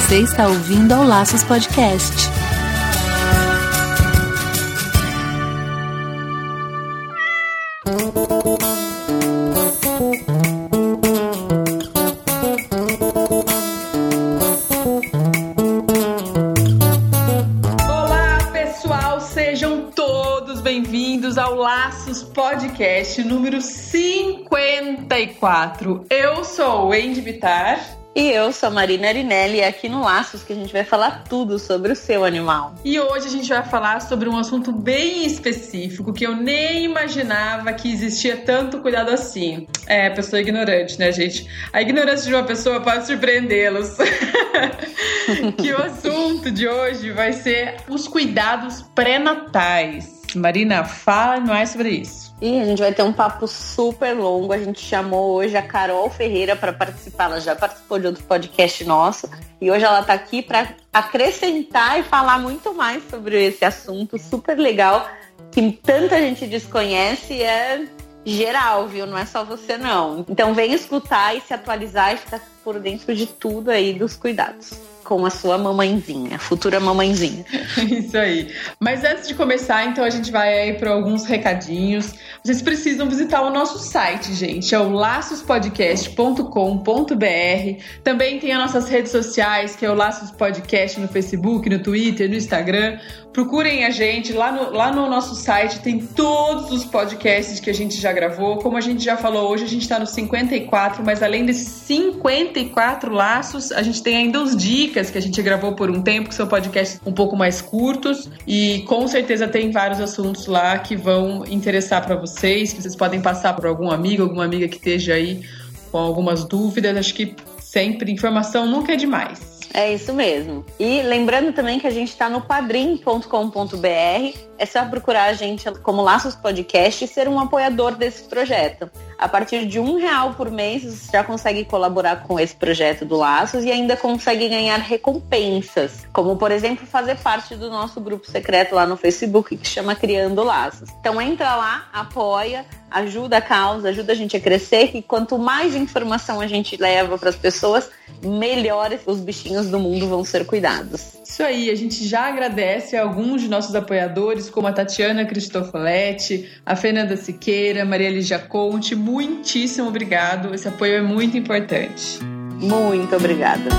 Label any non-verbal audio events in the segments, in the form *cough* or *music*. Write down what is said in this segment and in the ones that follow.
Você está ouvindo ao Laços Podcast. Olá, pessoal, sejam todos bem-vindos ao Laços Podcast número 54. Eu sou o Wendy Vitar. E eu sou a Marina Arinelli e é aqui no Laços que a gente vai falar tudo sobre o seu animal. E hoje a gente vai falar sobre um assunto bem específico que eu nem imaginava que existia tanto cuidado assim. É, pessoa ignorante, né, gente? A ignorância de uma pessoa pode surpreendê-los. *laughs* que o assunto de hoje vai ser os cuidados pré-natais. Marina, fala mais sobre isso. E a gente vai ter um papo super longo. A gente chamou hoje a Carol Ferreira para participar. Ela já participou de outro podcast nosso. E hoje ela está aqui para acrescentar e falar muito mais sobre esse assunto super legal que tanta gente desconhece. É geral, viu? Não é só você, não. Então vem escutar e se atualizar e ficar por dentro de tudo aí dos cuidados com a sua mamãezinha, futura mamãezinha. *laughs* Isso aí. Mas antes de começar, então a gente vai aí para alguns recadinhos. Vocês precisam visitar o nosso site, gente. É o laçospodcast.com.br. Também tem as nossas redes sociais, que é o Laços Podcast no Facebook, no Twitter, no Instagram. Procurem a gente lá no, lá no nosso site, tem todos os podcasts que a gente já gravou. Como a gente já falou, hoje a gente está no 54, mas além desses 54 laços, a gente tem ainda os dicas que a gente gravou por um tempo, que são podcasts um pouco mais curtos. E com certeza tem vários assuntos lá que vão interessar para vocês, que vocês podem passar por algum amigo, alguma amiga que esteja aí com algumas dúvidas. Acho que sempre informação nunca é demais. É isso mesmo. E lembrando também que a gente está no padrim.com.br. É só procurar a gente como Laços Podcast e ser um apoiador desse projeto. A partir de um real por mês, você já consegue colaborar com esse projeto do Laços e ainda consegue ganhar recompensas, como por exemplo fazer parte do nosso grupo secreto lá no Facebook que chama Criando Laços. Então entra lá, apoia, ajuda a causa, ajuda a gente a crescer e quanto mais informação a gente leva para as pessoas, melhores os bichinhos do mundo vão ser cuidados. Isso aí, a gente já agradece a alguns de nossos apoiadores, como a Tatiana Cristofoletti, a Fernanda Siqueira, Maria Lígia Conte. Muitíssimo obrigado, esse apoio é muito importante. Muito obrigada.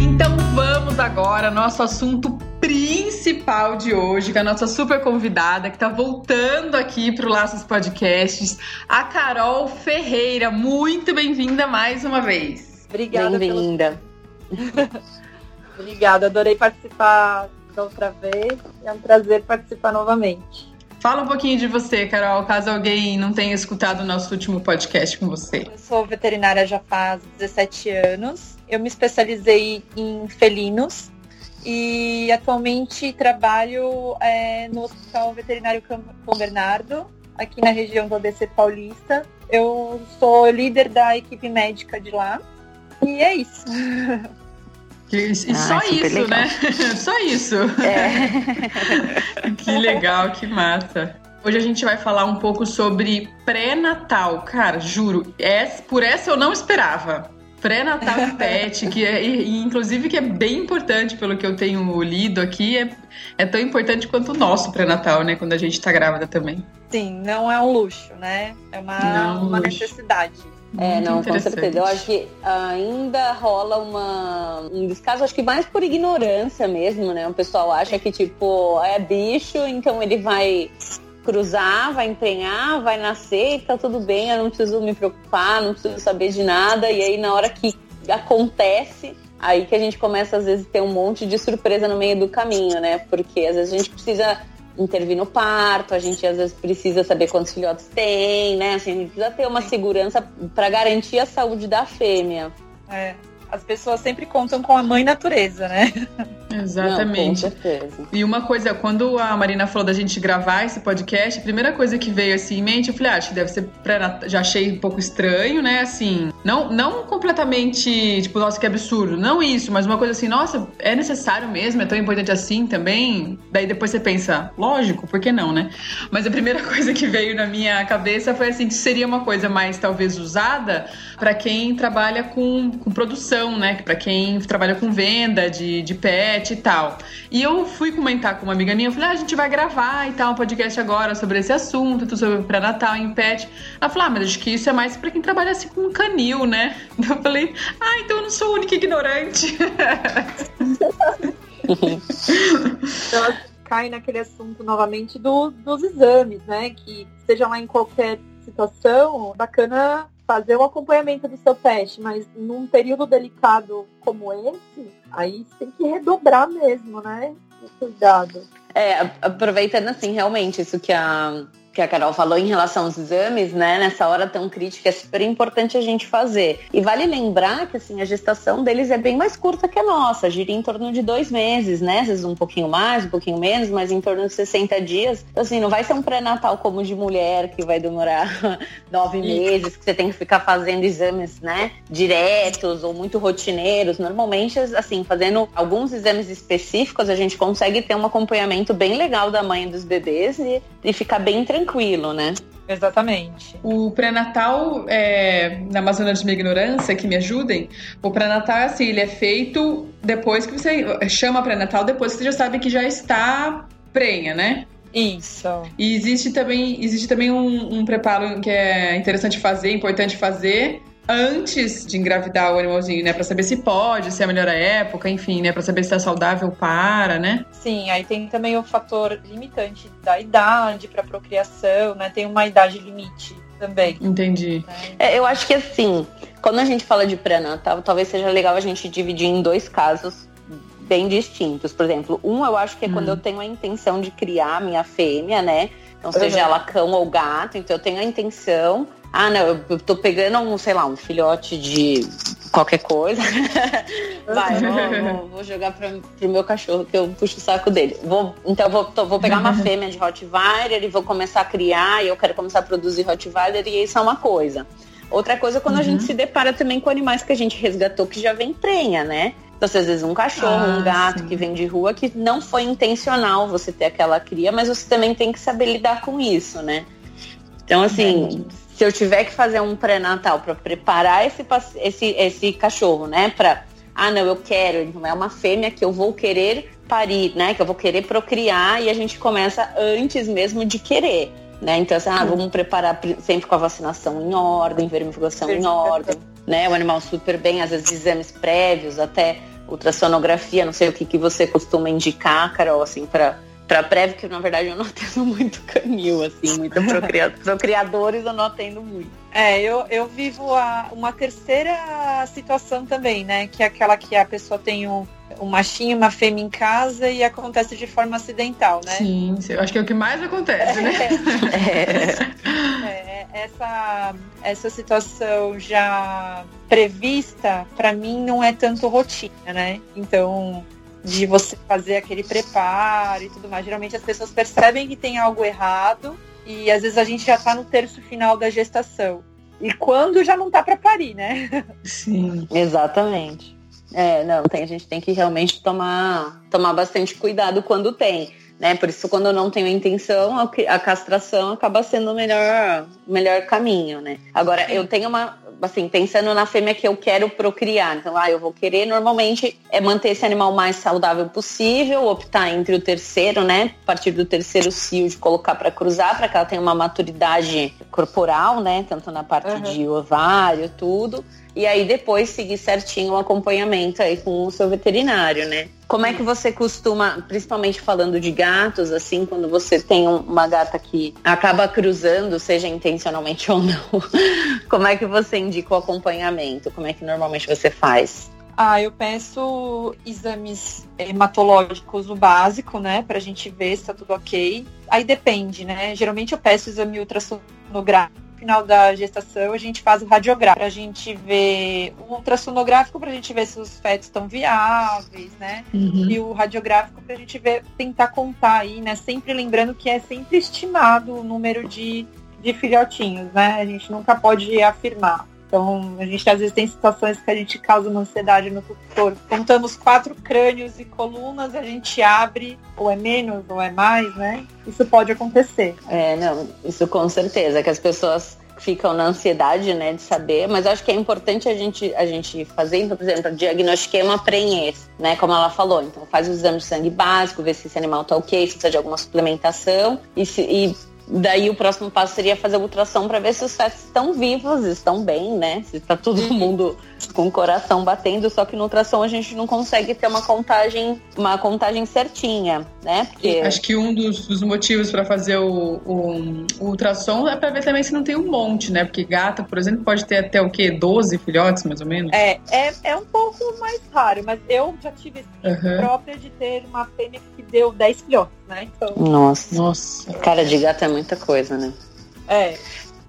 Então vamos agora, nosso assunto principal de hoje, com a nossa super convidada que está voltando aqui para o Laços Podcasts, a Carol Ferreira. Muito bem-vinda mais uma vez. Obrigada. Bem-vinda. Pelo... *laughs* Obrigada, adorei participar da outra vez. É um prazer participar novamente. Fala um pouquinho de você, Carol, caso alguém não tenha escutado o nosso último podcast com você. Eu sou veterinária já faz 17 anos. Eu me especializei em felinos e atualmente trabalho é, no Hospital Veterinário Cão Bernardo, aqui na região do ABC Paulista. Eu sou líder da equipe médica de lá e é isso. *laughs* E, e ah, só isso, legal. né? *laughs* só isso. É. *laughs* que legal, que massa. Hoje a gente vai falar um pouco sobre pré-natal. Cara, juro, é, por essa eu não esperava pré-natal e pet, que é, e, inclusive que é bem importante pelo que eu tenho lido aqui, é, é tão importante quanto o nosso pré-natal, né? Quando a gente tá grávida também. Sim, não é um luxo, né? É uma, não, uma luxo. necessidade. É, não, com certeza. Eu acho que ainda rola uma, um descaso, acho que mais por ignorância mesmo, né? O pessoal acha que, tipo, é bicho, então ele vai cruzar, vai emprenhar, vai nascer e tá tudo bem, eu não preciso me preocupar, não preciso saber de nada. E aí, na hora que acontece, aí que a gente começa, às vezes, ter um monte de surpresa no meio do caminho, né? Porque às vezes a gente precisa intervir no parto, a gente às vezes precisa saber quantos filhotes tem, né? Assim, a gente precisa ter uma segurança para garantir a saúde da fêmea. É. as pessoas sempre contam com a mãe natureza, né? *laughs* Exatamente. Não, com certeza. E uma coisa, quando a Marina falou da gente gravar esse podcast, a primeira coisa que veio assim em mente, eu falei, ah, acho que deve ser pré Já achei um pouco estranho, né? Assim, não, não completamente, tipo, nossa, que absurdo. Não isso, mas uma coisa assim, nossa, é necessário mesmo? É tão importante assim também? Daí depois você pensa, lógico, por que não, né? Mas a primeira *laughs* coisa que veio na minha cabeça foi assim, que seria uma coisa mais talvez usada para quem trabalha com, com produção, né? Para quem trabalha com venda de, de pet e tal. E eu fui comentar com uma amiga minha, eu falei, ah, a gente vai gravar e tal, um podcast agora sobre esse assunto, tudo sobre pré-natal em pet. Ela falou, ah, mas acho que isso é mais para quem trabalha assim com um canil, né? *laughs* Eu falei, ah, então eu não sou a única ignorante. Ela cai naquele assunto novamente do, dos exames, né? Que seja lá em qualquer situação, bacana fazer o acompanhamento do seu pet, mas num período delicado como esse, aí tem que redobrar mesmo, né? O cuidado. É, aproveitando assim, realmente, isso que a que a Carol falou em relação aos exames, né? Nessa hora tão crítica, é super importante a gente fazer. E vale lembrar que assim, a gestação deles é bem mais curta que a nossa, gira em torno de dois meses, né? Às vezes um pouquinho mais, um pouquinho menos, mas em torno de 60 dias. Então, assim, não vai ser um pré-natal como de mulher, que vai demorar *laughs* nove meses, que você tem que ficar fazendo exames, né? Diretos ou muito rotineiros. Normalmente, assim, fazendo alguns exames específicos, a gente consegue ter um acompanhamento bem legal da mãe dos bebês e, e ficar bem tranquilo tranquilo, né? Exatamente. O pré-natal, é, na Amazônia de minha ignorância, que me ajudem, o pré-natal é assim, ele é feito depois que você chama pré-natal, depois que você já sabe que já está prenha, né? Isso. E existe também, existe também um, um preparo que é interessante fazer, importante fazer, antes de engravidar o animalzinho, né? Pra saber se pode, se é a melhor época, enfim, né? Pra saber se é saudável para, né? Sim, aí tem também o fator limitante da idade para procriação, né? Tem uma idade limite também. Entendi. É, eu acho que assim, quando a gente fala de pré-natal, talvez seja legal a gente dividir em dois casos bem distintos. Por exemplo, um eu acho que é hum. quando eu tenho a intenção de criar minha fêmea, né? Então, seja uhum. ela cão ou gato, então eu tenho a intenção ah, não, eu tô pegando um, sei lá, um filhote de qualquer coisa. *laughs* Vai, vou, vou, jogar pra, pro meu cachorro, que eu puxo o saco dele. Vou, então, vou, tô, vou pegar uma *laughs* fêmea de Rottweiler e vou começar a criar, e eu quero começar a produzir Rottweiler, e isso é uma coisa. Outra coisa é quando uhum. a gente se depara também com animais que a gente resgatou que já vem prenha, né? Então, às vezes, um cachorro, ah, um gato sim. que vem de rua, que não foi intencional você ter aquela cria, mas você também tem que saber lidar com isso, né? Então, assim, se eu tiver que fazer um pré-natal para preparar esse, esse, esse cachorro, né? Para, ah, não, eu quero, então é uma fêmea que eu vou querer parir, né? Que eu vou querer procriar e a gente começa antes mesmo de querer. Né? Então, assim, ah, vamos preparar sempre com a vacinação em ordem, vermifugação em ordem, né? O animal super bem, às vezes exames prévios, até ultrassonografia, não sei o que, que você costuma indicar, Carol, assim, para para prévio, que na verdade eu não atendo muito canil, assim, muito procria procriadores eu não atendo muito. É, eu, eu vivo a, uma terceira situação também, né? Que é aquela que a pessoa tem um, um machinho, uma fêmea em casa e acontece de forma acidental, né? Sim, eu acho que é o que mais acontece, né? *laughs* É, é, essa, essa situação já prevista, para mim, não é tanto rotina, né? Então, de você fazer aquele preparo e tudo mais. Geralmente as pessoas percebem que tem algo errado e às vezes a gente já está no terço final da gestação. E quando já não tá para parir, né? *laughs* Sim. Exatamente. É, não, tem, a gente tem que realmente tomar, tomar bastante cuidado quando tem. Né? Por isso, quando eu não tenho a intenção, a castração acaba sendo o melhor, melhor caminho, né? Agora, eu tenho uma, assim, pensando na fêmea que eu quero procriar. Então, ah, eu vou querer normalmente é manter esse animal mais saudável possível, optar entre o terceiro, né? A partir do terceiro cio de colocar para cruzar, para que ela tenha uma maturidade corporal, né? Tanto na parte uhum. de ovário, tudo e aí depois seguir certinho o acompanhamento aí com o seu veterinário, né? Como é que você costuma, principalmente falando de gatos, assim, quando você tem uma gata que acaba cruzando, seja intencionalmente ou não, *laughs* como é que você indica o acompanhamento? Como é que normalmente você faz? Ah, eu peço exames hematológicos no básico, né, pra gente ver se tá tudo ok. Aí depende, né? Geralmente eu peço exame ultrassonográfico final da gestação, a gente faz o radiográfico. A gente vê o ultrassonográfico para a gente ver se os fetos estão viáveis, né? Uhum. E o radiográfico para a gente ver, tentar contar aí, né? Sempre lembrando que é sempre estimado o número de, de filhotinhos, né? A gente nunca pode afirmar. Então, a gente às vezes tem situações que a gente causa uma ansiedade no tutor. Contamos quatro crânios e colunas, a gente abre, ou é menos, ou é mais, né? Isso pode acontecer. É, não, isso com certeza, que as pessoas ficam na ansiedade, né, de saber, mas acho que é importante a gente, a gente fazer, então, por exemplo, uma prenhez, né, como ela falou, então faz o exame de sangue básico, ver se esse animal tá ok, se precisa de alguma suplementação e, se, e Daí o próximo passo seria fazer a ultrassom para ver se os fetos estão vivos, estão bem, né? Se está todo uhum. mundo com o coração batendo, só que no ultrassom a gente não consegue ter uma contagem, uma contagem certinha, né? Porque... Acho que um dos, dos motivos para fazer o, o, o, ultrassom é para ver também se não tem um monte, né? Porque gata, por exemplo, pode ter até o quê? 12 filhotes, mais ou menos? É, é, é um pouco mais raro, mas eu já tive uhum. própria de ter uma fêmea que deu 10 filhotes, né? Então... Nossa. Nossa. Cara de gato é muita coisa, né? É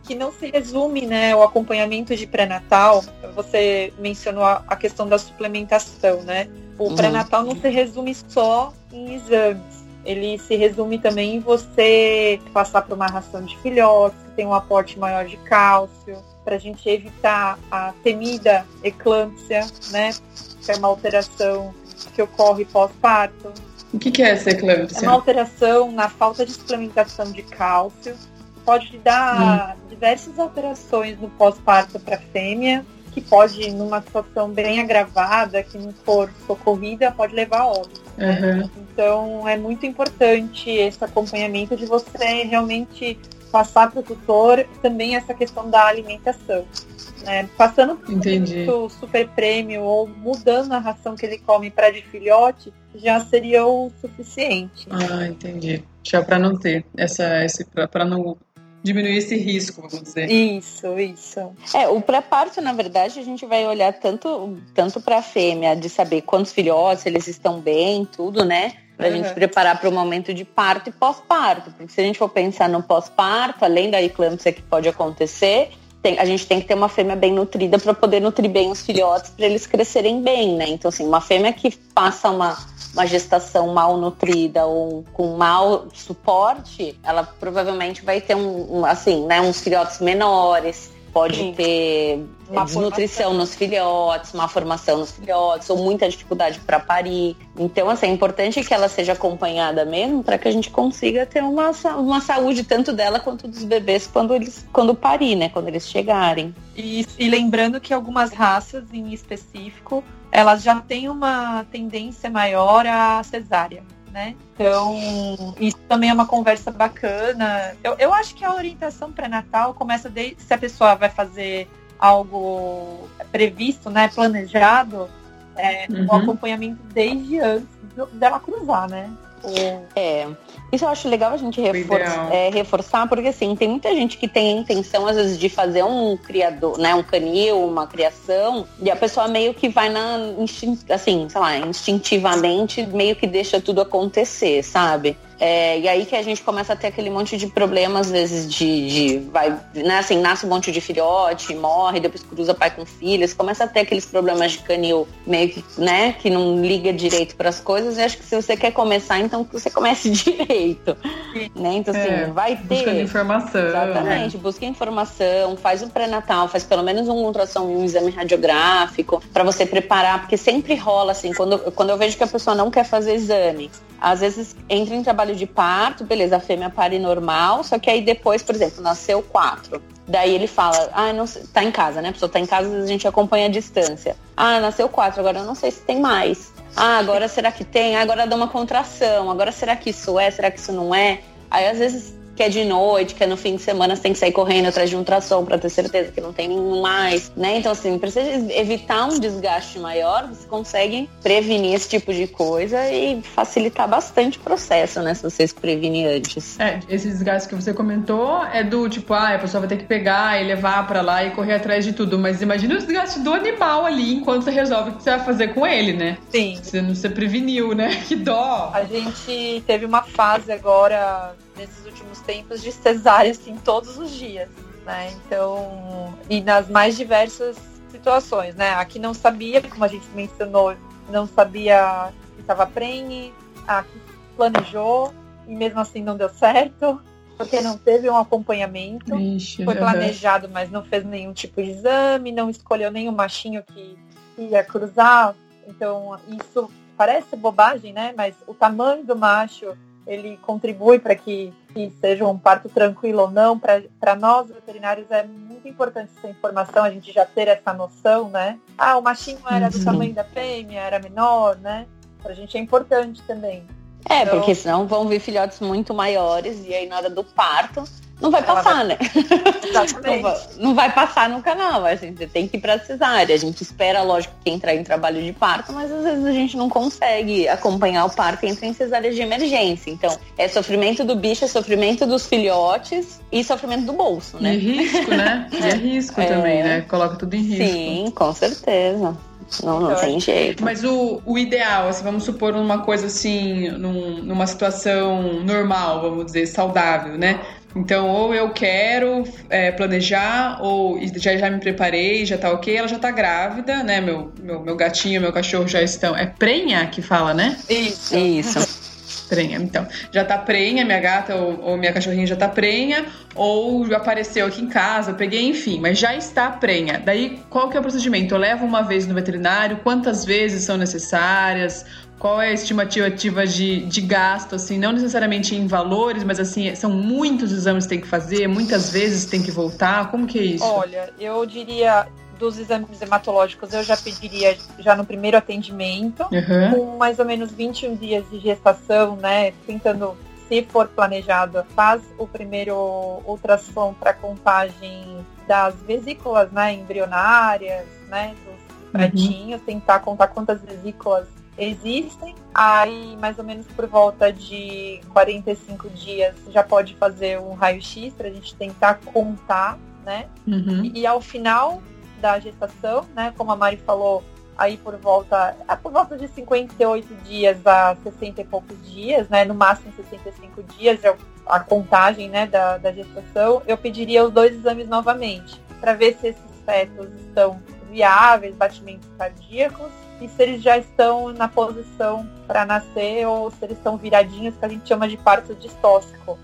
que não se resume, né, o acompanhamento de pré-natal. Você mencionou a, a, questão da suplementação, né? O uhum. pré-natal não se resume só em exames. Ele se resume também em você passar por uma ração de filhotes, que tem um aporte maior de cálcio, para a gente evitar a temida eclâmpsia, né? Que é uma alteração que ocorre pós-parto. O que, que é essa eclâmpsia? É uma alteração na falta de suplementação de cálcio pode dar hum. diversas alterações no pós-parto para a fêmea, que pode, numa situação bem agravada, que não for socorrida, pode levar a óbito. Uhum. Então, é muito importante esse acompanhamento de você realmente passar para o tutor também essa questão da alimentação. Né? Passando por super prêmio ou mudando a ração que ele come para de filhote, já seria o suficiente. Ah, entendi. Já para não ter essa, esse para não diminuir esse risco, vamos dizer. Isso, isso. É, o pré-parto, na verdade, a gente vai olhar tanto, tanto para a fêmea, de saber quantos filhotes, eles estão bem, tudo, né? Pra uhum. gente preparar para o momento de parto e pós-parto. Porque se a gente for pensar no pós-parto, além da eclâmpsia que pode acontecer, tem, a gente tem que ter uma fêmea bem nutrida para poder nutrir bem os filhotes para eles crescerem bem, né? Então, assim, uma fêmea que passa uma uma gestação mal nutrida ou com mau suporte, ela provavelmente vai ter um, um assim, né, uns filhotes menores, pode Sim. ter uma desnutrição nos filhotes, má formação nos filhotes, ou muita dificuldade para parir. Então, assim, é importante que ela seja acompanhada mesmo para que a gente consiga ter uma, uma saúde tanto dela quanto dos bebês quando eles quando parir, né? Quando eles chegarem. E, e lembrando que algumas raças em específico, elas já têm uma tendência maior à cesárea. Né? Então, isso também é uma conversa bacana. Eu, eu acho que a orientação pré-natal começa desde se a pessoa vai fazer algo previsto, né, planejado, é, uhum. o acompanhamento desde antes dela cruzar, né? É, isso eu acho legal a gente refor é, reforçar, porque assim, tem muita gente que tem a intenção, às vezes, de fazer um criador, né? Um canil, uma criação, e a pessoa meio que vai na assim, sei lá, instintivamente meio que deixa tudo acontecer, sabe? É, e aí que a gente começa a ter aquele monte de problemas, às vezes, de, de vai, né, assim, nasce um monte de filhote, morre, depois cruza pai com filhas, começa a ter aqueles problemas de canil meio que, né, que não liga direito para as coisas. E acho que se você quer começar, então que você comece *laughs* direito, né? Então, assim, é, vai ter... Busca informação. Exatamente, né? busca informação, faz o pré-natal, faz pelo menos um ultrassom, um exame radiográfico, para você preparar, porque sempre rola, assim, quando, quando eu vejo que a pessoa não quer fazer exame, às vezes entra em trabalho de parto, beleza, a fêmea pare normal, só que aí depois, por exemplo, nasceu quatro. Daí ele fala, ah, não sei, tá em casa, né? A pessoa tá em casa, a gente acompanha a distância. Ah, nasceu quatro, agora eu não sei se tem mais. Ah, agora será que tem? Ah, agora dá uma contração. Agora será que isso é? Será que isso não é? Aí às vezes que é de noite, que é no fim de semana, você tem que sair correndo atrás de um ultrassom para ter certeza que não tem nenhum mais, né? Então, assim, precisa evitar um desgaste maior, você consegue prevenir esse tipo de coisa e facilitar bastante o processo, né? Se vocês prevenir antes. É, esse desgaste que você comentou é do tipo, ah, a pessoa vai ter que pegar e levar para lá e correr atrás de tudo, mas imagina o desgaste do animal ali enquanto você resolve o que você vai fazer com ele, né? Sim. Você não se preveniu, né? *laughs* Que dó! A gente teve uma fase agora nesses últimos tempos de cesárea, assim, todos os dias. né? Então, e nas mais diversas situações, né? Aqui não sabia, como a gente mencionou, não sabia que estava prenhe, aqui planejou e mesmo assim não deu certo, porque não teve um acompanhamento. Ixi, foi planejado, mas não fez nenhum tipo de exame, não escolheu nenhum machinho que ia cruzar. Então, isso parece bobagem, né? Mas o tamanho do macho ele contribui para que, que, seja um parto tranquilo ou não. Para nós, veterinários, é muito importante essa informação, a gente já ter essa noção, né? Ah, o machinho era do uhum. tamanho da fêmea, era menor, né? Para a gente é importante também. É, então, porque senão vão vir filhotes muito maiores e aí na hora do parto não vai passar, vai... né? Exatamente. Não vai, não vai, passar no canal, a gente tem que ir pra cesárea. A gente espera, lógico, que entrar em trabalho de parto, mas às vezes a gente não consegue acompanhar o parto e entra em cesárea de emergência. Então, é sofrimento do bicho, é sofrimento dos filhotes e sofrimento do bolso, né? E risco, né? E é *laughs* risco é... também, né? Coloca tudo em risco. Sim, com certeza. Não, não tem jeito. Mas o, o ideal, assim, vamos supor uma coisa assim, num, numa situação normal, vamos dizer, saudável, né? Então, ou eu quero é, planejar, ou já, já me preparei, já tá ok, ela já tá grávida, né? Meu, meu, meu gatinho, meu cachorro já estão. É prenha que fala, né? Isso. Isso. Prenha, então. Já tá prenha, minha gata ou, ou, minha cachorrinha já tá prenha, ou apareceu aqui em casa, peguei, enfim, mas já está prenha. Daí, qual que é o procedimento? Eu levo uma vez no veterinário, quantas vezes são necessárias? Qual é a estimativa de, de gasto, assim, não necessariamente em valores, mas assim, são muitos exames que tem que fazer, muitas vezes tem que voltar, como que é isso? Olha, eu diria dos exames hematológicos eu já pediria já no primeiro atendimento, uhum. com mais ou menos 21 dias de gestação, né? Tentando, se for planejado, faz o primeiro ultrassom para contagem das vesículas né, embrionárias, né? Dos pratinhos, uhum. tentar contar quantas vesículas existem. Aí, mais ou menos por volta de 45 dias, já pode fazer um raio-x para a gente tentar contar, né? Uhum. E, e, ao final da gestação, né, como a Mari falou, aí por volta, é por volta de 58 dias a 60 e poucos dias, né, no máximo 65 dias é a contagem, né, da, da gestação, eu pediria os dois exames novamente, para ver se esses fetos estão viáveis, batimentos cardíacos, e se eles já estão na posição para nascer ou se eles estão viradinhos, que a gente chama de parto distóxico.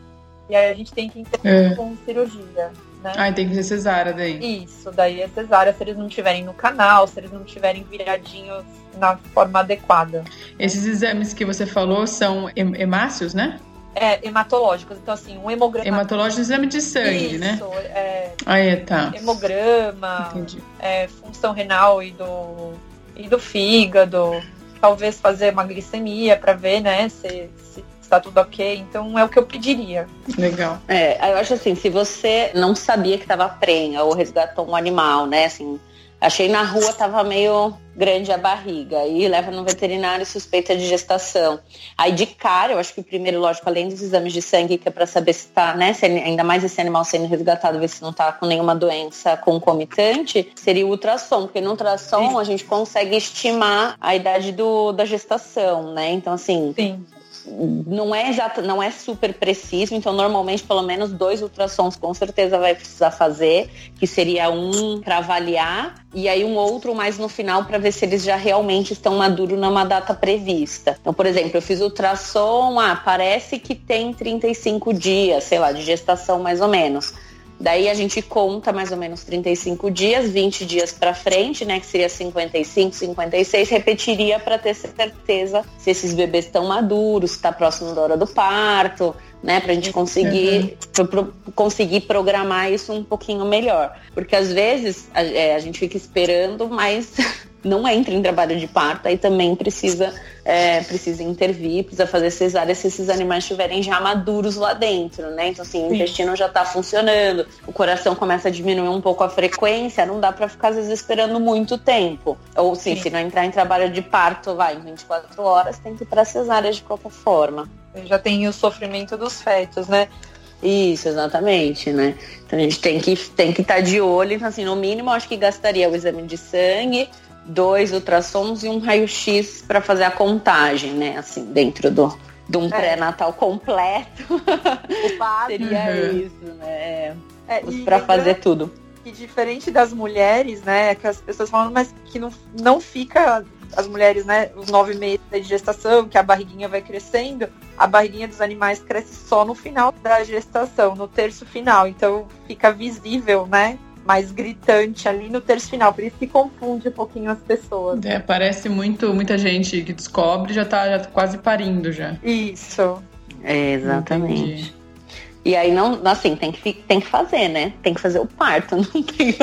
E aí a gente tem que intervir é. com cirurgia. Né? Ah, tem que ser cesárea daí. Isso, daí é cesárea se eles não estiverem no canal, se eles não estiverem viradinhos na forma adequada. Esses exames que você falou são hemácios, né? É, hematológicos. Então, assim, um hemograma. Hematológico é exame de sangue, né? Isso, né? É, ah, é, tá. Hemograma, é, função renal e do, e do fígado. Talvez fazer uma glicemia para ver, né, se, se está tudo ok. Então é o que eu pediria. Legal. É, eu acho assim, se você não sabia que estava prenha ou resgatou um animal, né, assim, Achei na rua, tava meio grande a barriga. Aí leva no veterinário suspeita de gestação. Aí de cara, eu acho que o primeiro, lógico, além dos exames de sangue, que é para saber se tá, né, se ainda mais esse animal sendo resgatado, ver se não tá com nenhuma doença concomitante, seria o ultrassom, porque no ultrassom Sim. a gente consegue estimar a idade do, da gestação, né? Então, assim, Sim não é exato, não é super preciso, então normalmente pelo menos dois ultrassons com certeza vai precisar fazer, que seria um para avaliar e aí um outro mais no final para ver se eles já realmente estão maduros numa data prevista. Então, por exemplo, eu fiz ultrassom, ah, parece que tem 35 dias, sei lá, de gestação mais ou menos. Daí a gente conta mais ou menos 35 dias, 20 dias para frente, né, que seria 55, 56, repetiria para ter certeza se esses bebês estão maduros, se está próximo da hora do parto, né, para a gente conseguir uhum. pro, conseguir programar isso um pouquinho melhor, porque às vezes a, é, a gente fica esperando, mas *laughs* não entra em trabalho de parto, aí também precisa, é, precisa intervir, precisa fazer cesárea se esses animais estiverem já maduros lá dentro, né? Então, assim, o intestino já está funcionando, o coração começa a diminuir um pouco a frequência, não dá para ficar, às vezes, esperando muito tempo. Ou, sim, Sim. se não entrar em trabalho de parto, vai, em 24 horas, tem que ir para cesárea de qualquer forma. Já tem o sofrimento dos fetos, né? Isso, exatamente, né? Então a gente tem que tem que estar tá de olho, então assim, no mínimo acho que gastaria o exame de sangue, dois ultrassons e um raio-x para fazer a contagem, né? Assim, dentro do, de um é. pré-natal completo. Seria uhum. isso, né? é, para fazer tudo. E diferente das mulheres, né, que as pessoas falam, mas que não, não fica as mulheres, né, os nove meses de gestação, que a barriguinha vai crescendo, a barriguinha dos animais cresce só no final da gestação, no terço final. Então fica visível, né? Mais gritante ali no terço final. Por isso que confunde um pouquinho as pessoas. É, parece muito, muita gente que descobre já tá, já tá quase parindo já. Isso. É, exatamente. Entendi. E aí não, assim, tem que, tem que fazer, né? Tem que fazer o parto. *laughs* Não tem,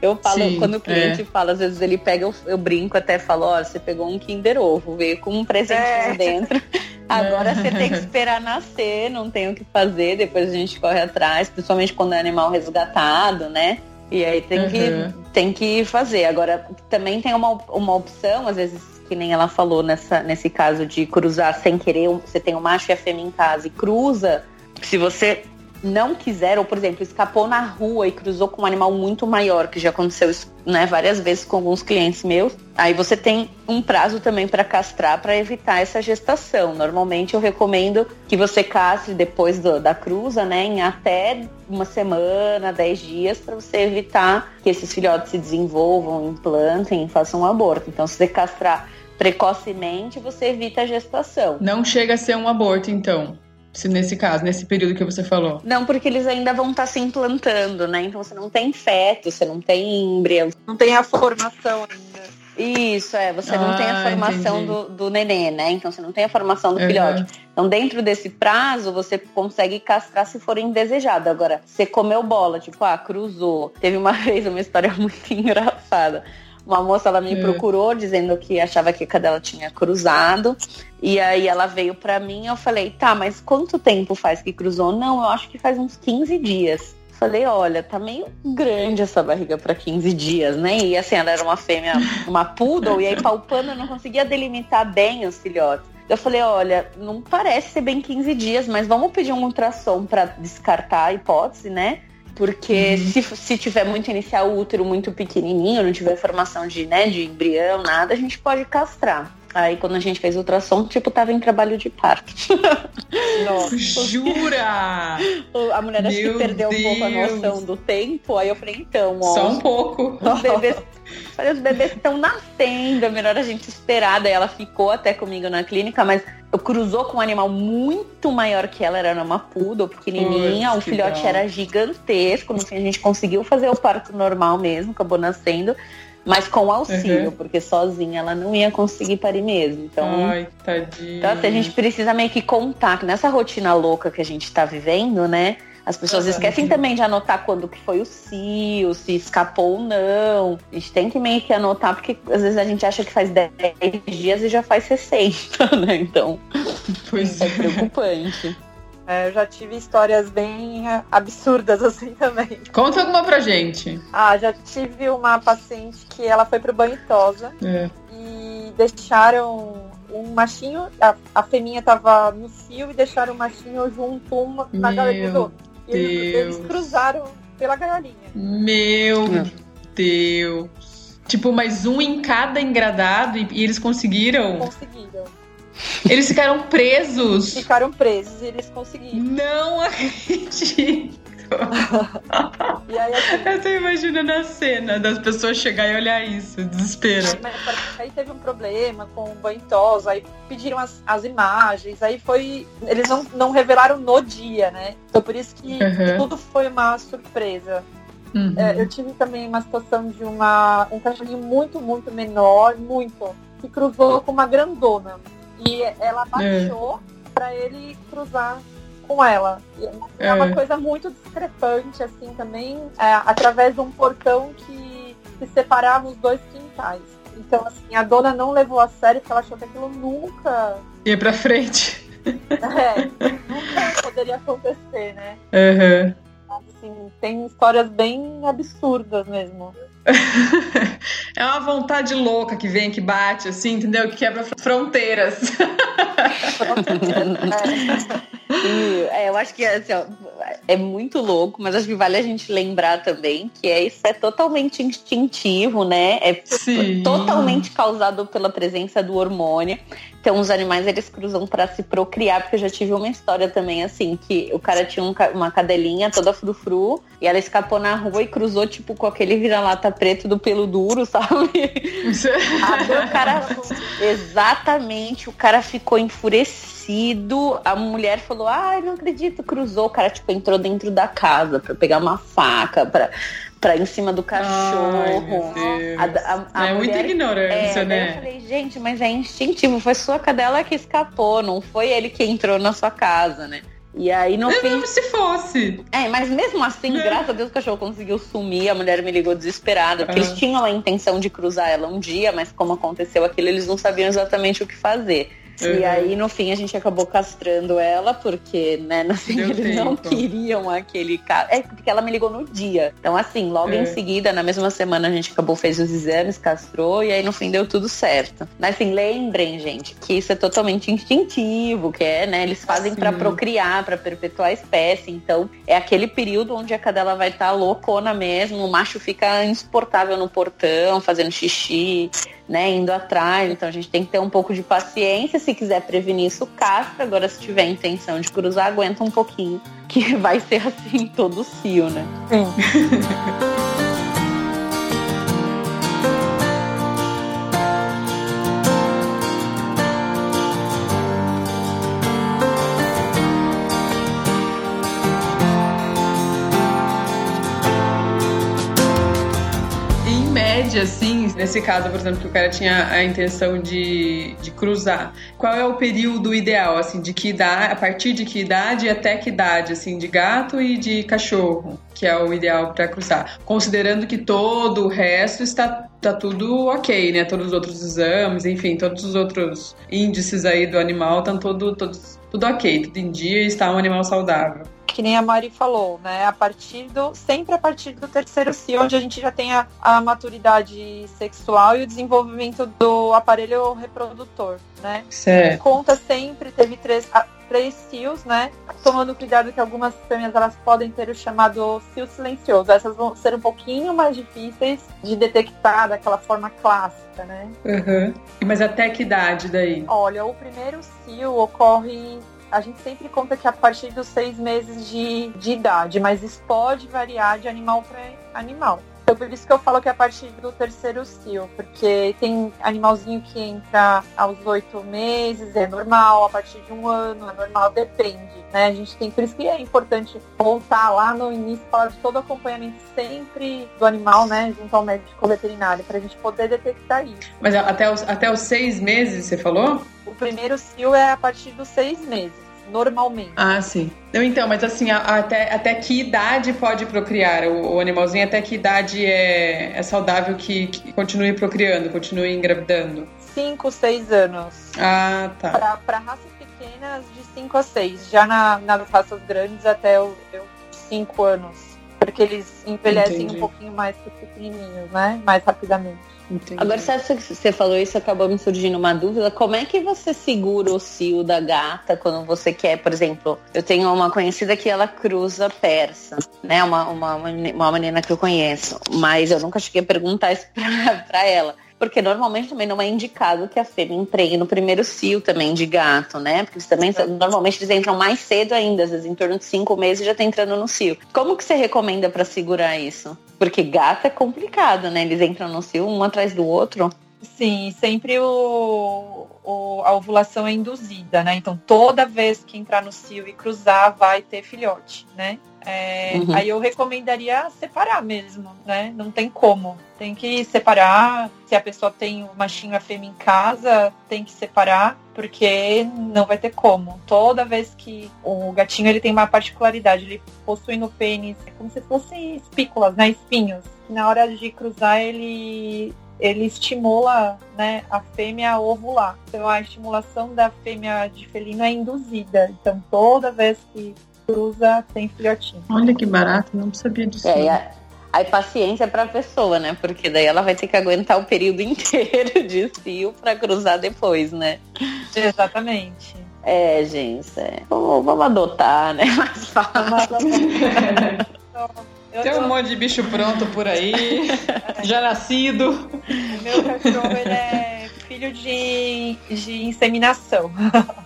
eu falo, Sim, quando o cliente é. fala, às vezes ele pega, eu, eu brinco até falo, ó, você pegou um Kinder Ovo, veio com um presente é. dentro. *laughs* Agora você tem que esperar nascer, não tem o que fazer, depois a gente corre atrás, principalmente quando é animal resgatado, né? E aí tem, uhum. que, tem que fazer. Agora, também tem uma, uma opção, às vezes, que nem ela falou nessa, nesse caso de cruzar sem querer, você tem o macho e a fêmea em casa e cruza, se você não quiser, ou por exemplo, escapou na rua e cruzou com um animal muito maior, que já aconteceu né, várias vezes com alguns clientes meus, aí você tem um prazo também para castrar para evitar essa gestação. Normalmente eu recomendo que você castre depois do, da cruza, né, em até uma semana, dez dias, para você evitar que esses filhotes se desenvolvam, implantem, façam um aborto. Então, se você castrar precocemente, você evita a gestação. Não chega a ser um aborto, então. Se nesse caso, nesse período que você falou. Não, porque eles ainda vão estar tá se implantando, né? Então você não tem feto, você não tem embrião. Não tem a formação ainda. Isso, é. Você ah, não tem a ah, formação do, do nenê, né? Então você não tem a formação do uhum. filhote. Então, dentro desse prazo, você consegue castrar se for indesejado. Agora, você comeu bola, tipo, ah, cruzou. Teve uma *laughs* vez uma história *laughs* muito engraçada. Uma moça ela me é. procurou dizendo que achava que a cadela tinha cruzado. E aí ela veio para mim, eu falei: "Tá, mas quanto tempo faz que cruzou?" "Não, eu acho que faz uns 15 dias." Falei: "Olha, tá meio grande essa barriga para 15 dias, né?" E assim, ela era uma fêmea, uma poodle, e aí palpando eu não conseguia delimitar bem os filhotes. Eu falei, olha, não parece ser bem 15 dias, mas vamos pedir um ultrassom para descartar a hipótese, né? Porque uhum. se, se tiver muito inicial útero muito pequenininho, não tiver formação de, né, de embrião, nada, a gente pode castrar. Aí quando a gente fez ultrassom, tipo, tava em trabalho de parto. *laughs* Nossa. Jura? A mulher acho que perdeu Deus. um pouco a noção do tempo. Aí eu falei, então, ó. Só um pouco. Os *laughs* bebês, falei, os bebês estão nascendo, é melhor a gente esperar. Daí ela ficou até comigo na clínica, mas eu cruzou com um animal muito maior que ela, era uma poodle pequenininha, o filhote era gigantesco, no fim a gente conseguiu fazer o parto normal mesmo, acabou nascendo mas com auxílio, uhum. porque sozinha ela não ia conseguir parir mesmo. Então, Ai, tadinha. então assim, a gente precisa meio que contar que nessa rotina louca que a gente tá vivendo, né? As pessoas esquecem também de anotar quando que foi o cio, se escapou ou não. A gente tem que meio que anotar, porque às vezes a gente acha que faz 10 dias e já faz 60, *laughs* né? Então, pois é, é preocupante. É, eu já tive histórias bem absurdas *laughs* assim também. Conta alguma pra gente. Ah, já tive uma paciente que ela foi pro banho tosa é. e deixaram um machinho, a, a feminha tava no cio e deixaram o machinho junto uma na gaiolinha do outro. E eles, eles, cruzaram pela gaiolinha. Meu Deus. Tipo, mais um em cada engradado e, e eles conseguiram? Conseguiram. Eles ficaram presos. Ficaram presos e eles conseguiram. Não acredito. *laughs* e aí, assim, eu tô imaginando a cena das pessoas chegar e olhar isso, desespero. Aí teve um problema com o banhoso, aí pediram as, as imagens, aí foi. Eles não, não revelaram no dia, né? Então por isso que uhum. tudo foi uma surpresa. Uhum. É, eu tive também uma situação de uma, um cachorrinho muito, muito menor, muito, que cruzou com uma grandona. E ela baixou é. para ele cruzar com ela. É, é, uma coisa muito discrepante, assim, também, é, através de um portão que, que separava os dois quintais. Então, assim, a dona não levou a sério porque ela achou que aquilo nunca. Ia pra frente. É, nunca poderia acontecer, né? Uhum. Assim, tem histórias bem absurdas mesmo. *laughs* é uma vontade louca que vem, que bate, assim, entendeu? Que quebra fronteiras. *laughs* é, eu acho que assim, ó, é muito louco, mas acho que vale a gente lembrar também que é, isso é totalmente instintivo, né? É Sim. totalmente causado pela presença do hormônio. Então os animais eles cruzam para se procriar, porque eu já tive uma história também assim, que o cara tinha um, uma cadelinha toda frufru e ela escapou na rua e cruzou tipo com aquele vira-lata preto do pelo duro, *laughs* sabe? Aí o cara exatamente, o cara ficou enfurecido. A mulher falou: "Ai, não acredito, cruzou". O cara tipo entrou dentro da casa para pegar uma faca para pra em cima do cachorro. Ai, a, a, a é muita ignorância, é, né? Eu falei, gente, mas é instintivo, foi sua cadela que escapou, não foi ele que entrou na sua casa, né? E aí no eu fim. Não, se fosse. É, mas mesmo assim, *laughs* é. graças a Deus o cachorro conseguiu sumir, a mulher me ligou desesperada, porque eles tinham a intenção de cruzar ela um dia, mas como aconteceu aquilo, eles não sabiam exatamente o que fazer. Uhum. E aí, no fim, a gente acabou castrando ela, porque, né, no fim, Deu eles tempo. não queriam aquele cara. É, porque ela me ligou no dia. Então, assim, logo é. em seguida, na mesma semana, a gente acabou, fez os exames, castrou, e aí, no fim, deu tudo certo. Mas, assim, lembrem, gente, que isso é totalmente instintivo, que é, né, eles fazem para procriar, para perpetuar a espécie. Então, é aquele período onde a cadela vai estar tá loucona mesmo, o macho fica insuportável no portão, fazendo xixi né, indo atrás. Então a gente tem que ter um pouco de paciência. Se quiser prevenir isso, castra. Agora, se tiver intenção de cruzar, aguenta um pouquinho, que *laughs* vai ser assim todo o cio, né? Sim. *laughs* assim, nesse caso, por exemplo, que o cara tinha a intenção de, de cruzar, qual é o período ideal, assim, de que idade, a partir de que idade e até que idade, assim, de gato e de cachorro, que é o ideal para cruzar? Considerando que todo o resto está tá tudo ok, né? Todos os outros exames, enfim, todos os outros índices aí do animal estão todos, tudo ok, tudo em dia e está um animal saudável que nem a Mari falou, né? A partir do. Sempre a partir do terceiro cio, onde a gente já tem a, a maturidade sexual e o desenvolvimento do aparelho reprodutor, né? Certo. Conta sempre, teve três, a, três cios, né? Tomando cuidado que algumas fêmeas elas podem ter o chamado cio silencioso. Essas vão ser um pouquinho mais difíceis de detectar daquela forma clássica, né? Uhum. Mas até que idade daí? Olha, o primeiro cio ocorre a gente sempre conta que a partir dos seis meses de, de idade, mas isso pode variar de animal para animal. Então, por isso que eu falo que é a partir do terceiro cio, porque tem animalzinho que entra aos oito meses, é normal, a partir de um ano, é normal, depende, né? A gente tem, por isso que é importante voltar lá no início, falar de todo o acompanhamento sempre do animal, né, junto ao médico veterinário, para a gente poder detectar isso. Mas até os, até os seis meses, você falou? O primeiro cio é a partir dos seis meses normalmente. Ah, sim. Não, então, mas assim, até, até que idade pode procriar o, o animalzinho? Até que idade é, é saudável que, que continue procriando, continue engravidando? 5, 6 anos. Ah, tá. Para raças pequenas, de 5 a 6. Já na, nas raças grandes, até 5 anos. Porque eles envelhecem Entendi. um pouquinho mais que os pequenininhos, né? Mais rapidamente. Entendi. Agora, sabe que você falou isso, acabou me surgindo uma dúvida. Como é que você segura o cio da gata quando você quer, por exemplo, eu tenho uma conhecida que ela cruza persa, né? Uma, uma, uma menina que eu conheço, mas eu nunca cheguei a perguntar isso *laughs* pra, pra ela. Porque normalmente também não é indicado que a fêmea entregue no primeiro cio também de gato, né? Porque eles também, normalmente eles entram mais cedo ainda, às vezes em torno de cinco meses já tá entrando no cio. Como que você recomenda para segurar isso? Porque gato é complicado, né? Eles entram no cio um atrás do outro. Sim, sempre o, o, a ovulação é induzida, né? Então toda vez que entrar no cio e cruzar vai ter filhote, né? É, uhum. Aí eu recomendaria separar mesmo, né? Não tem como. Tem que separar. Se a pessoa tem o machinho e a fêmea em casa, tem que separar, porque não vai ter como. Toda vez que o gatinho ele tem uma particularidade, ele possui no pênis, é como se fossem espículas, né? Espinhos. Na hora de cruzar, ele ele estimula né, a fêmea a ovular. Então a estimulação da fêmea de felino é induzida. Então toda vez que cruza tem filhotinho. Olha que barato, não sabia disso. É, aí paciência para a pessoa, né? Porque daí ela vai ter que aguentar o período *laughs* inteiro de cio para cruzar depois, né? Exatamente. É, gente, é. Vamos, vamos adotar, né? *laughs* Mais fácil. Tem um monte de bicho pronto por aí, *laughs* já nascido. Meu cachorro, ele é filho de, de inseminação.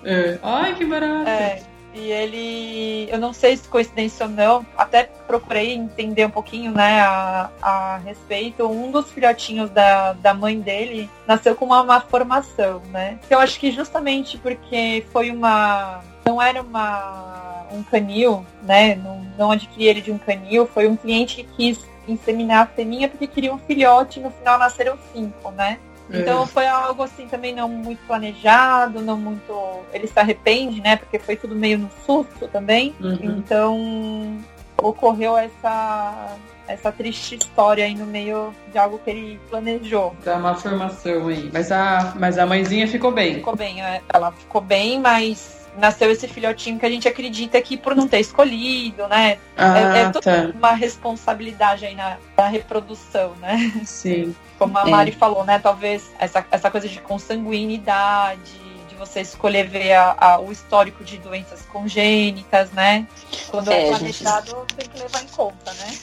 É. Ai, que barato. É. E ele, eu não sei se coincidência ou não, até procurei entender um pouquinho, né, a, a respeito. Um dos filhotinhos da, da mãe dele nasceu com uma má formação, né? Eu acho que justamente porque foi uma. Não era uma, um canil, né? Não, não adquiri ele de um canil, foi um cliente que quis inseminar a feminha porque queria um filhote e no final nasceram cinco, né? Então é. foi algo assim também não muito planejado, não muito. Ele se arrepende, né? Porque foi tudo meio no susto também. Uhum. Então ocorreu essa essa triste história aí no meio de algo que ele planejou. Dá uma formação aí. Mas a, mas a mãezinha ficou bem. Ficou bem, é, ela ficou bem, mas nasceu esse filhotinho que a gente acredita que por não ter escolhido, né? Ah, é, é toda tá. uma responsabilidade aí na, na reprodução, né? Sim. Como a Mari é. falou, né? Talvez essa, essa coisa de consanguinidade, de você escolher ver a, a, o histórico de doenças congênitas, né? Quando é, é planejado, gente... tem que levar em conta, né?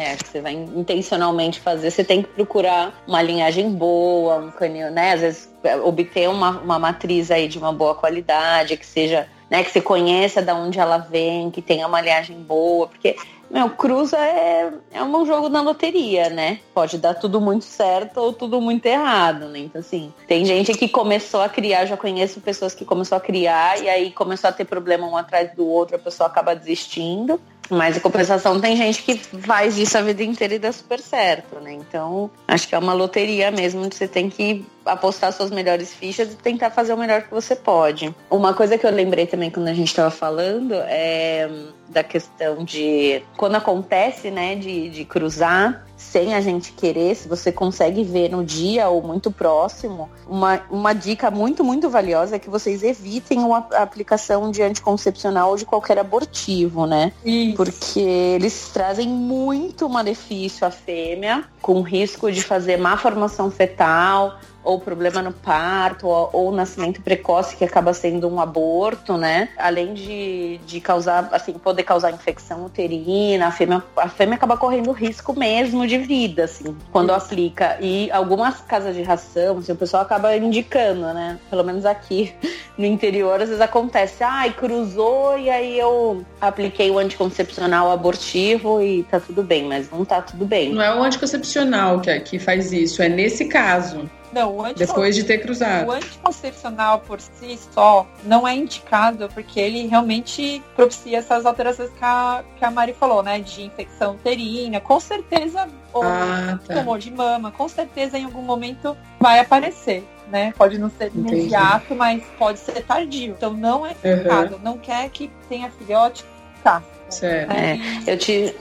É, que você vai intencionalmente fazer, você tem que procurar uma linhagem boa, um canil, né? Às vezes é, obter uma, uma matriz aí de uma boa qualidade, que seja, né, que você conheça de onde ela vem, que tenha uma linhagem boa, porque meu, cruza é, é um jogo na loteria, né? Pode dar tudo muito certo ou tudo muito errado, né? Então, assim, tem gente que começou a criar, já conheço pessoas que começou a criar e aí começou a ter problema um atrás do outro, a pessoa acaba desistindo. Mas em compensação tem gente que faz isso a vida inteira e dá super certo, né? Então, acho que é uma loteria mesmo, você tem que apostar suas melhores fichas e tentar fazer o melhor que você pode. Uma coisa que eu lembrei também quando a gente estava falando é da questão de quando acontece, né, de, de cruzar sem a gente querer, se você consegue ver no dia ou muito próximo, uma, uma dica muito, muito valiosa é que vocês evitem a aplicação de anticoncepcional ou de qualquer abortivo, né? Isso. Porque eles trazem muito malefício à fêmea, com risco de fazer má formação fetal, ou problema no parto, ou, ou nascimento precoce, que acaba sendo um aborto, né? Além de, de causar, assim, poder causar infecção uterina, a fêmea, a fêmea acaba correndo risco mesmo de vida, assim, quando Isso. aplica. E algumas casas de ração, assim, o pessoal acaba indicando, né? Pelo menos aqui *laughs* no interior, às vezes acontece, ai, ah, cruzou e aí eu apliquei o anticoncepcional abortivo e tá tudo bem, mas não tá tudo bem. Não é o anticoncepcional que, que faz isso, é nesse caso. Não, o Depois de ter cruzado. O anticoncepcional por si só não é indicado porque ele realmente propicia essas alterações que a, que a Mari falou, né? De infecção uterina, com certeza, ou ah, tá. tumor de mama, com certeza em algum momento vai aparecer. Né? Pode não ser imediato, mas pode ser tardio. Então não é indicado. Uhum. Não quer que tenha filhote, tá. Certo. É, eu tive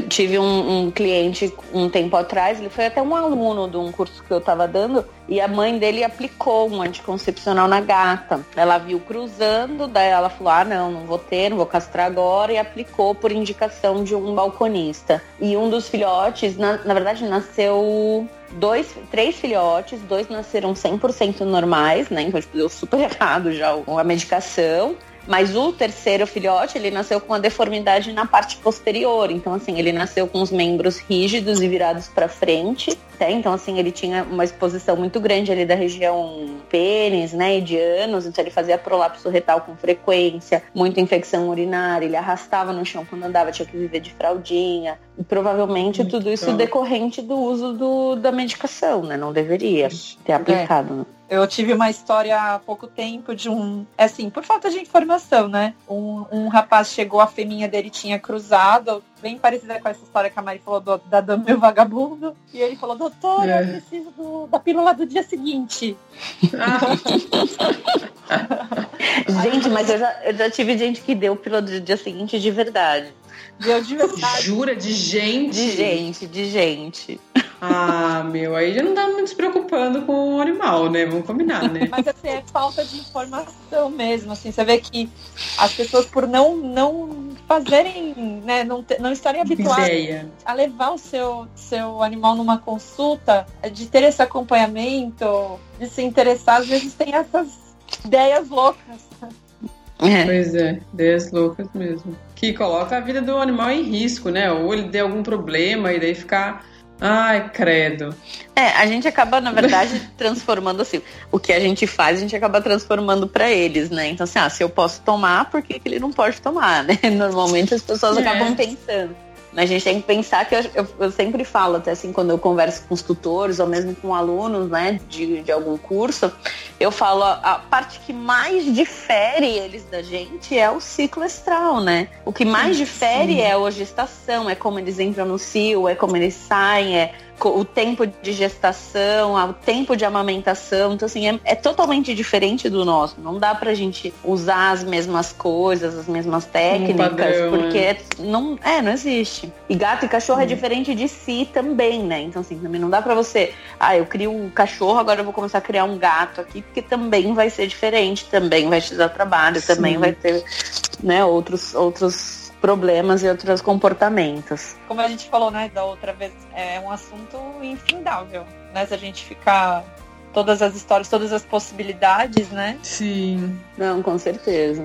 tive um, um, cliente um tempo atrás, ele foi até um aluno de um curso que eu estava dando, e a mãe dele aplicou um anticoncepcional na gata. Ela viu cruzando, daí ela falou: ah, não, não vou ter, não vou castrar agora, e aplicou por indicação de um balconista. E um dos filhotes, na, na verdade, nasceu dois, três filhotes, dois nasceram 100% normais, né? Então, tipo, deu super *laughs* errado já a medicação. Mas o terceiro filhote, ele nasceu com uma deformidade na parte posterior. Então, assim, ele nasceu com os membros rígidos e virados para frente. Né? Então, assim, ele tinha uma exposição muito grande ali da região pênis, né, e de anos. Então, ele fazia prolapso retal com frequência, muita infecção urinária. Ele arrastava no chão quando andava, tinha que viver de fraldinha. E provavelmente muito tudo isso decorrente do uso do, da medicação, né? Não deveria ter aplicado. É. Eu tive uma história há pouco tempo de um. Assim, por falta de informação, né? Um, um rapaz chegou, a feminha dele tinha cruzado, bem parecida com essa história que a Mari falou do, da Dama e o Vagabundo. E ele falou, doutora, é. eu preciso do, da pílula do dia seguinte. *laughs* gente, mas eu já, eu já tive gente que deu pílula do dia seguinte de verdade. Deu de verdade. Jura? De gente? De gente, de gente. Ah, meu, aí já não tá muito se preocupando com o animal, né? Vamos combinar, né? *laughs* Mas assim, é falta de informação mesmo, assim, você vê que as pessoas por não, não fazerem, né, não, não estarem habituadas Ideia. a levar o seu, seu animal numa consulta, de ter esse acompanhamento, de se interessar, às vezes tem essas ideias loucas. É. Pois é, ideias loucas mesmo. Que coloca a vida do animal em risco, né? Ou ele tem algum problema e daí ficar. Ai, credo. É, a gente acaba, na verdade, *laughs* transformando assim. O que a gente faz, a gente acaba transformando para eles, né? Então, assim, ah, se eu posso tomar, por que, que ele não pode tomar, né? *laughs* Normalmente as pessoas é. acabam pensando. A gente tem que pensar que eu, eu, eu, sempre falo, até assim, quando eu converso com os tutores ou mesmo com alunos, né, de, de algum curso, eu falo, a, a parte que mais difere eles da gente é o ciclo estral, né? O que mais difere Sim. é a gestação, é como eles entram no cio, é como eles saem, é o tempo de gestação, o tempo de amamentação. Então, assim, é, é, totalmente diferente do nosso. Não dá pra gente usar as mesmas coisas, as mesmas técnicas, padrão, porque né? não, é, não existe. E gato e cachorro é diferente de si também, né? Então, assim, também não dá pra você, ah, eu crio um cachorro, agora eu vou começar a criar um gato aqui, porque também vai ser diferente, também vai te dar trabalho, Sim. também vai ter, né, outros, outros problemas e outros comportamentos. Como a gente falou, né, da outra vez, é um assunto infindável, né? Se a gente ficar todas as histórias, todas as possibilidades, né? Sim. Não, com certeza.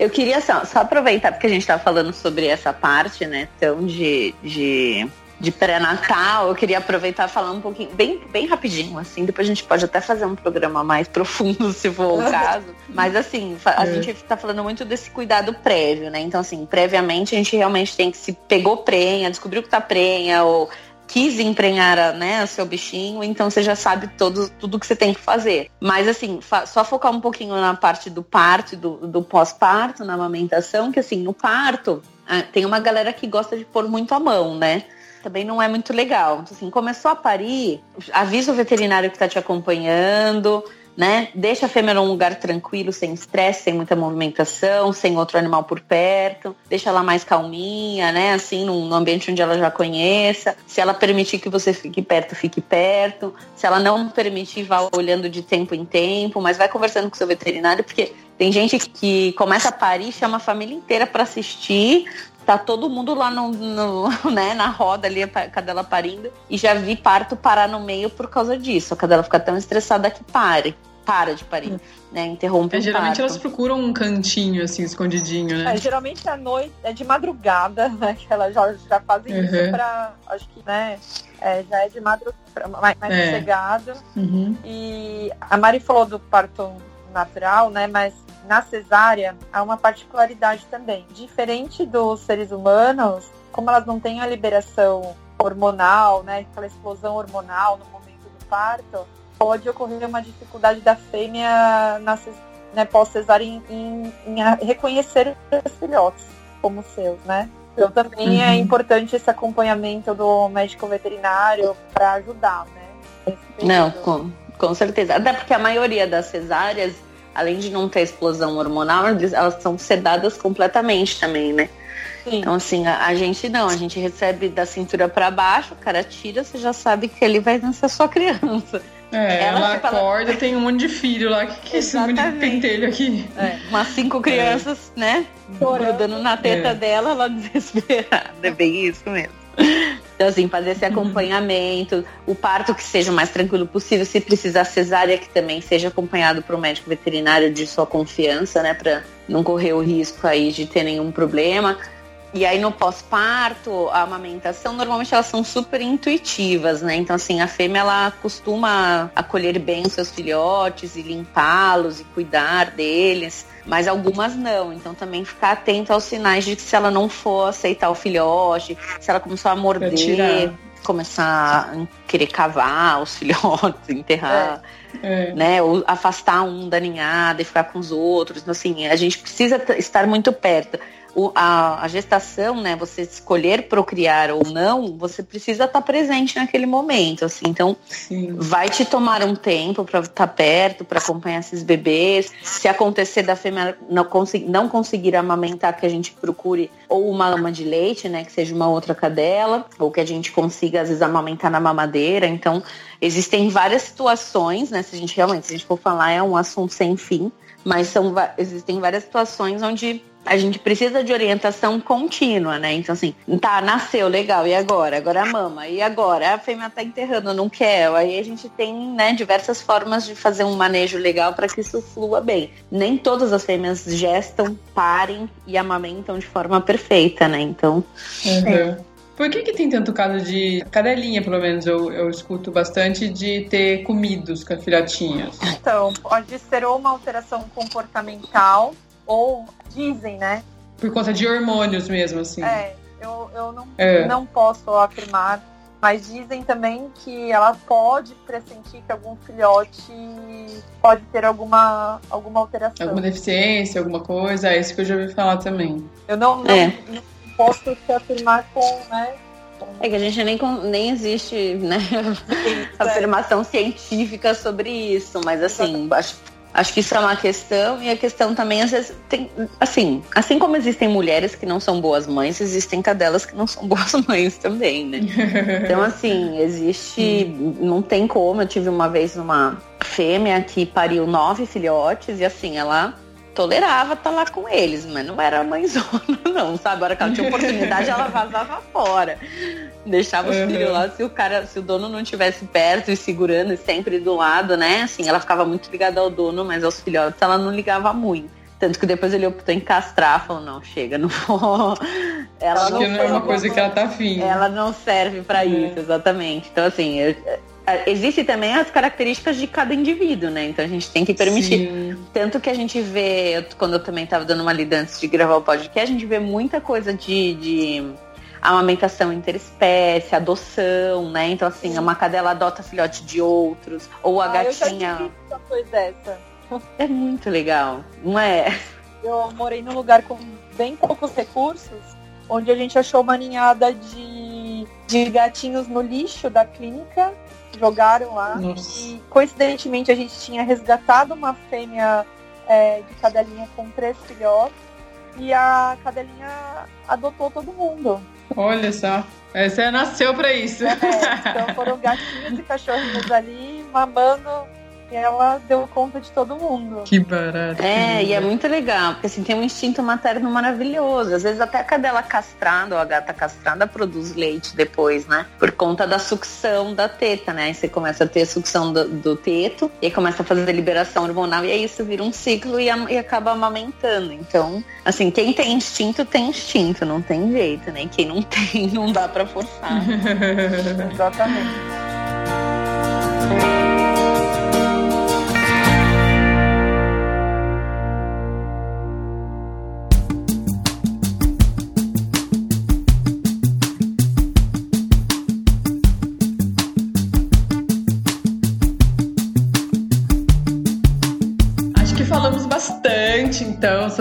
Eu queria só, só aproveitar, porque a gente está falando sobre essa parte, né, tão de, de de pré-natal, eu queria aproveitar e falar um pouquinho, bem, bem rapidinho, assim, depois a gente pode até fazer um programa mais profundo, *laughs* se for o caso. Mas assim, a é. gente tá falando muito desse cuidado prévio, né? Então, assim, previamente a gente realmente tem que se pegou prenha, descobriu que tá prenha, ou quis emprenhar né, o seu bichinho, então você já sabe todo, tudo que você tem que fazer. Mas assim, só focar um pouquinho na parte do parto e do, do pós-parto, na amamentação, que assim, no parto, ah, tem uma galera que gosta de pôr muito a mão, né? Também não é muito legal. Então, assim, começou a parir, avisa o veterinário que está te acompanhando, né? Deixa a fêmea num lugar tranquilo, sem estresse, sem muita movimentação, sem outro animal por perto. Deixa ela mais calminha, né? Assim, num ambiente onde ela já conheça. Se ela permitir que você fique perto, fique perto. Se ela não permitir, vá olhando de tempo em tempo, mas vai conversando com seu veterinário, porque tem gente que começa a parir, chama a família inteira para assistir, tá todo mundo lá no, no, *laughs* né, na roda ali, a cadela parindo, e já vi parto parar no meio por causa disso. A cadela fica tão estressada que pare, para de parir, hum. né, interrompe é, Geralmente parto. elas procuram um cantinho, assim, escondidinho, né? É, geralmente à noite, é de madrugada, *laughs* né, que elas já, já fazem uhum. isso pra, acho que, né, é, já é de madrugada, mais, mais é. sossegado. Uhum. E a Mari falou do parto natural, né, mas na cesárea há uma particularidade também. Diferente dos seres humanos, como elas não têm a liberação hormonal, né, aquela explosão hormonal no momento do parto, pode ocorrer uma dificuldade da fêmea na né, pós-cesárea em, em, em, reconhecer os filhotes como seus, né? Então também é uhum. é importante esse acompanhamento do médico veterinário para ajudar, né? Não, com, com certeza. Até porque a maioria das cesáreas além de não ter explosão hormonal, elas são sedadas completamente também, né? Sim. Então, assim, a, a, gente não, a gente recebe da cintura para baixo, o cara tira, você já sabe que ele vai nascer sua criança. É, ela, ela tipo, acorda, ela... tem um monte de filho lá. O que, que é esse monte de pentelho aqui? É, umas cinco crianças, é. né? Grudando na teta é. dela, ela *laughs* desesperada. É bem isso mesmo. Então, assim, fazer esse acompanhamento, o parto que seja o mais tranquilo possível, se precisar cesárea, que também seja acompanhado por um médico veterinário de sua confiança, né, para não correr o risco aí de ter nenhum problema. E aí no pós-parto, a amamentação, normalmente elas são super intuitivas, né? Então assim, a fêmea ela costuma acolher bem os seus filhotes e limpá-los e cuidar deles, mas algumas não. Então também ficar atento aos sinais de que se ela não for aceitar o filhote, se ela começou a morder, começar a querer cavar os filhotes, *laughs* enterrar. É. Né, ou afastar um da ninhada e ficar com os outros. Então, assim, a gente precisa estar muito perto o, a, a, gestação, né, você escolher procriar ou não, você precisa estar tá presente naquele momento, assim. Então, Sim. vai te tomar um tempo para estar tá perto, para acompanhar esses bebês. Se acontecer da fêmea não, conseguir, não conseguir amamentar, que a gente procure ou uma lama de leite, né, que seja uma outra cadela, ou que a gente consiga às vezes amamentar na mamadeira. Então, existem várias situações, né, se a gente realmente, se a gente for falar, é um assunto sem fim, mas são existem várias situações onde a gente precisa de orientação contínua, né? Então, assim, tá, nasceu, legal, e agora? Agora a mama, e agora? A fêmea tá enterrando, não quer. Aí a gente tem, né, diversas formas de fazer um manejo legal para que isso flua bem. Nem todas as fêmeas gestam, parem e amamentam de forma perfeita, né? Então. Uhum. É. Por que, que tem tanto caso de cadelinha, pelo menos eu, eu escuto bastante, de ter comidos com filhotinhos? Então, pode ser ou uma alteração comportamental, ou dizem, né? Por conta de hormônios mesmo, assim. É, eu, eu não, é. não posso afirmar, mas dizem também que ela pode pressentir que algum filhote pode ter alguma, alguma alteração. Alguma deficiência, alguma coisa, é isso que eu já ouvi falar também. Eu não, não, é. não posso te afirmar com, né? É que a gente nem, nem existe, né? *laughs* afirmação científica sobre isso, mas assim, acho Acho que isso é uma questão e a questão também às vezes tem, assim, assim como existem mulheres que não são boas mães, existem cadelas que não são *laughs* boas mães também, né? Então assim, existe, não tem como. Eu tive uma vez uma fêmea que pariu nove filhotes e assim, ela tolerava estar tá lá com eles, mas não era mãezona, *laughs* não, sabe? A hora que ela tinha oportunidade, ela vazava fora. Deixava os uhum. filhos lá, se o cara, se o dono não estivesse perto e segurando e sempre do lado, né? Assim, ela ficava muito ligada ao dono, mas aos filhotes ela não ligava muito. Tanto que depois ele optou em castrar, falou, não, chega, não vou. Ela Acho não, que não é uma coisa que ela tá afim. Ela não serve para é. isso, exatamente. Então, assim, eu, Existem também as características de cada indivíduo, né? Então a gente tem que permitir. Sim. Tanto que a gente vê, quando eu também estava dando uma lida antes de gravar o podcast, a gente vê muita coisa de, de amamentação interespécie, adoção, né? Então, assim, uma cadela adota filhote de outros, ou a ah, gatinha. Eu já uma coisa dessa. É muito legal, não é? Eu morei num lugar com bem poucos recursos, onde a gente achou uma ninhada de, de gatinhos no lixo da clínica jogaram lá. Nossa. E coincidentemente a gente tinha resgatado uma fêmea é, de cadelinha com três filhotes e a cadelinha adotou todo mundo. Olha só. Você nasceu para isso. É, então foram gatinhos e cachorrinhos ali mamando ela deu conta de todo mundo. Que barato. É, e é muito legal, porque assim, tem um instinto materno maravilhoso. Às vezes até a cadela castrada ou a gata castrada produz leite depois, né? Por conta da sucção da teta, né? Aí você começa a ter a sucção do, do teto e aí começa a fazer a liberação hormonal e aí isso vira um ciclo e, e acaba amamentando. Então, assim, quem tem instinto tem instinto, não tem jeito, né? E quem não *laughs* tem, não dá para forçar. *laughs* Exatamente.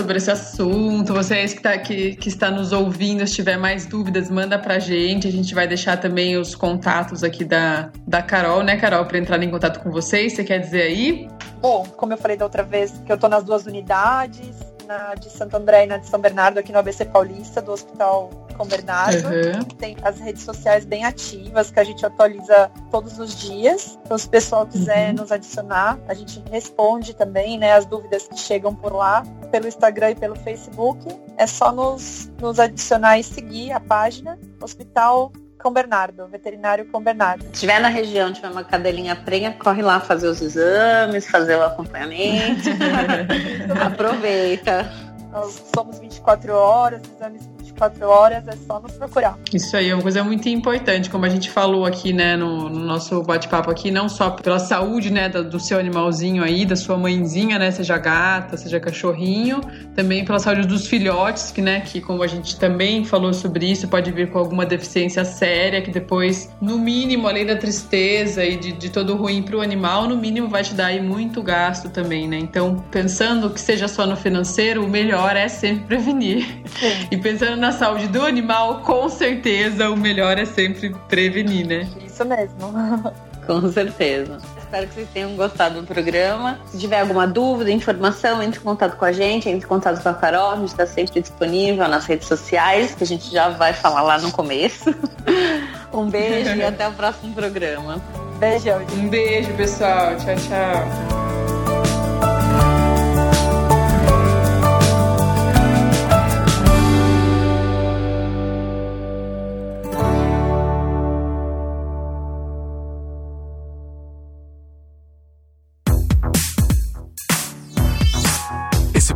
Sobre esse assunto. Vocês que, tá, que, que está nos ouvindo, se tiver mais dúvidas, manda pra gente. A gente vai deixar também os contatos aqui da, da Carol, né, Carol, para entrar em contato com vocês. Você quer dizer aí? Bom, como eu falei da outra vez, que eu tô nas duas unidades, na de Santo André e na de São Bernardo, aqui no ABC Paulista, do Hospital com Bernardo. Uhum. Tem as redes sociais bem ativas, que a gente atualiza todos os dias. Então, se o pessoal quiser uhum. nos adicionar, a gente responde também, né, as dúvidas que chegam por lá, pelo Instagram e pelo Facebook. É só nos, nos adicionar e seguir a página Hospital com Bernardo, veterinário com Bernardo. Se estiver na região, tiver uma cadelinha prenha, corre lá fazer os exames, fazer o acompanhamento. *laughs* Aproveita. Nós somos 24 horas, exames 24 horas, é só nos procurar. Isso aí é uma coisa muito importante, como a gente falou aqui, né, no, no nosso bate-papo aqui, não só pela saúde, né, do, do, seu animalzinho aí, da sua mãezinha, né, seja gata, seja cachorrinho, também pela saúde dos filhotes, que, né, que como a gente também falou sobre isso, pode vir com alguma deficiência séria, que depois, no mínimo, além da tristeza e de, de todo ruim para o animal, no mínimo vai te dar aí muito gasto também, né? Então, pensando que seja só no financeiro, o melhor é sempre prevenir. Sim. E pensando na saúde do animal, com certeza o melhor é sempre prevenir, né? Isso mesmo. *laughs* Com certeza. Espero que vocês tenham gostado do programa. Se tiver alguma dúvida, informação, entre em contato com a gente, entre em contato com a Carol. A gente está sempre disponível nas redes sociais, que a gente já vai falar lá no começo. *laughs* Um beijo e até o próximo programa. Beijão. Um beijo, pessoal. Tchau, tchau.